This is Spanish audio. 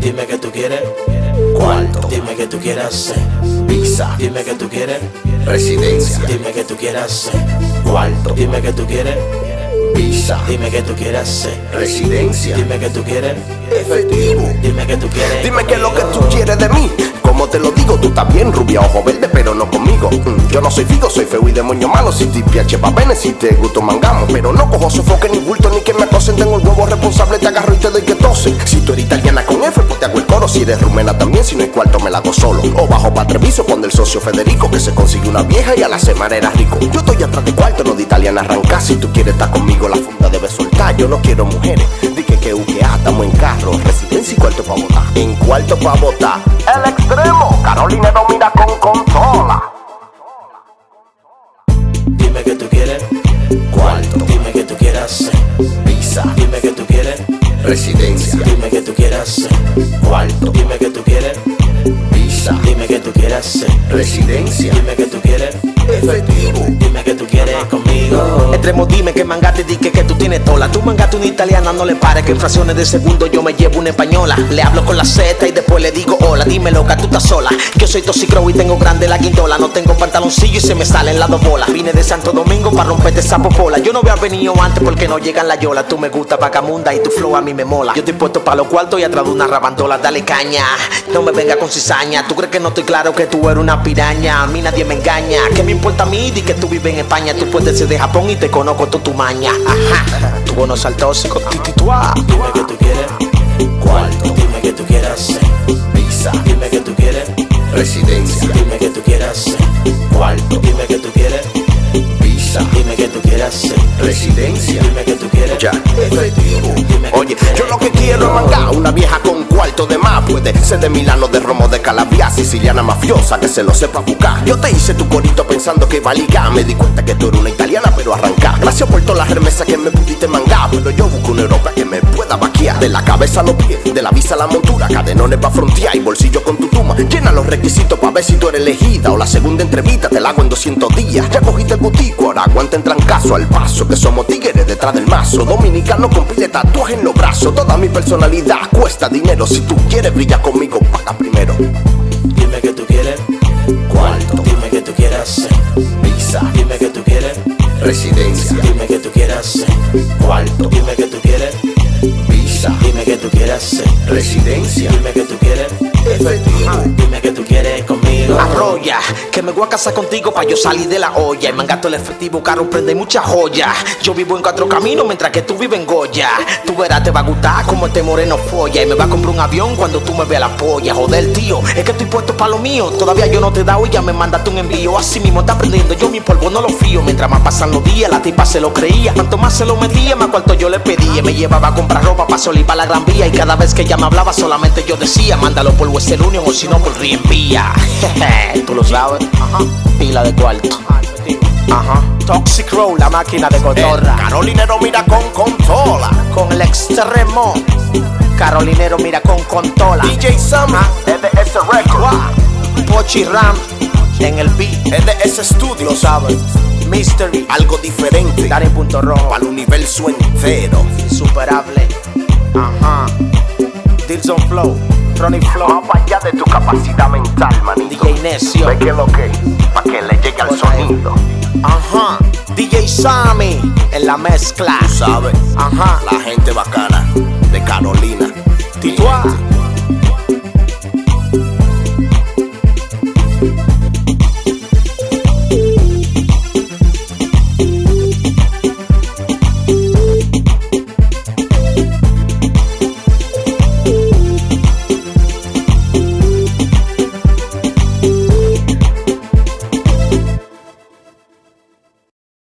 Dime que tú quieres. Cuarto. Dime que tú quieres hacer. Visa. Dime que tú quieres. Residencia. Dime que tú quieres hacer. Cuarto. Dime que tú quieres. Visa. Dime que tú quieres hacer. Residencia. Dime que tú quieres. Efectivo. Dime que tú quieres. Dime qué es lo que tú quieres de mí. Como te lo digo, tú estás bien, rubia, ojo verde, pero no conmigo. Mm, Yo no soy figo, soy feo y demonio malo. Si te piace va bene, si te gusto mangamos. Pero no cojo sofoque ni bulto ni que me acosen. Tengo el huevo responsable, te agarro y te doy que tose. Si tú eres italiana con F, pues te hago el coro. Si eres rumena también, si no hay cuarto me la hago solo. O bajo pa' Treviso cuando el socio Federico que se consigue una vieja y a la semana era rico. Yo estoy atrás de cuarto, no de italiana arrancar. Si tú quieres estar conmigo, la funda debe soltar. Yo no quiero mujeres. Di que que UGA, estamos en carro. Residencia y cuarto pa' votar. En cuarto pa' votar. El extremo. Carolina no Residencia. Dime que tú quieres hacer. Cuarto. Dime que tú quieres. Visa. Dime que tú quieres hacer. Residencia. Dime que tú quieres. Efectivo. Dime que tú quieres conmigo. Dime que mangate, di que, que tú tienes tola. Tú mangate una italiana, no le pare, que en fracciones de segundo yo me llevo una española. Le hablo con la Z y después le digo hola. Dime loca, tú estás sola. Yo soy toxicro y tengo grande la guindola. No tengo pantaloncillo y se me salen las dos bolas. Vine de Santo Domingo para romperte esa popola. Yo no había venido antes porque no llegan la yola. Tú me gusta vagabunda y tu flow a mí me mola. Yo estoy puesto para los cuartos y atrás de una rabandola. Dale caña, no me venga con cizaña. Tú crees que no estoy claro que tú eres una piraña. A mí nadie me engaña. ¿Qué me importa a mí? Di que tú vives en España. Tú puedes ser de Japón y te conozco toda tu maña. Ajá. Tu bono al tóxico. Dime que tú quieres. Cuarto. Dime que tú quieres hacer. Visa. Dime que tú quieres. Residencia. Dime que tú hacer. Cuarto. Dime que tú quieres. Visa. Dime que tú quieres hacer. Residencia. Dime que tú quieres. Ya. Efectivo. Oye, tú yo lo que quiero es mangar una vieja con de más. Puede ser de Milano, de Romo, de Calabria, siciliana mafiosa que se lo sepa buscar. Yo te hice tu corito pensando que iba a ligar. Me di cuenta que tú eres una italiana, pero arrancar. Gracias por todas las remesas que me pudiste mangar. Pero yo busco una Europa que me pueda vaquear. De la cabeza a los pies, de la visa a la montura. Cadenones pa' frontear y bolsillo con tu tuma. Llena los requisitos pa' ver si tú eres elegida. O la segunda entrevista te la hago en 200 días. Ya cogiste el butico, ahora aguanta en trancazo al paso. Que somos tigres detrás del mazo. Dominicano con pile tatuaje en los brazos. Toda mi personalidad cuesta dinero. Si tú quieres brillar conmigo, paga primero. Dime que tú quieres. Cuarto. Dime que tú quieres hacer. Visa, Dime que tú quieres. residencia, Dime que tú quieres hacer. Cuarto. Dime que tú quieres. Que tú quieres hacer. residencia, Dime que tú quieres. efectivo. Dime que tú quieres conmigo. Arroya, que me voy a casar contigo pa' yo salir de la olla. Y mangato el efectivo, carro prende mucha joya. Yo vivo en cuatro caminos mientras que tú vives en Goya. Tú verás, te va a gustar como este moreno folla. Y me va a comprar un avión cuando tú me veas la polla. Joder, tío, es que estoy puesto pa' lo mío. Todavía yo no te he dado y ya me mandaste un envío. Así mismo está aprendiendo, yo mi polvo no lo fío. Mientras más pasan los días, la tipa se lo creía. Cuanto más se lo metía, más cuarto yo le pedía. Me llevaba a comprar ropa pa' salir pa' la gran vía. Y cada vez que ella me hablaba, solamente yo decía: Mándalo por Western Union o si no por Rienvía. Tú lo sabes, pila de cuarto. Ajá. Toxic Roll, la máquina de cotorra. Carolinero mira con consola. Con el extremo. Carolinero mira con contola. DJ Sammy, EDS Record, Pochi Ram en el beat. EDS Studio, sabes. Mystery. algo diferente Dani Punto Rojo. para el universo entero. Insuperable. Ajá. Dilson Flow. Ronnie Flow. Más allá de tu capacidad mental, manito. DJ Necio. Ve que lo que, para que le llegue al sonido. Ajá. DJ Sammy en la mezcla. Tú sabes, Ajá. la gente bacana de Carolina. Titua.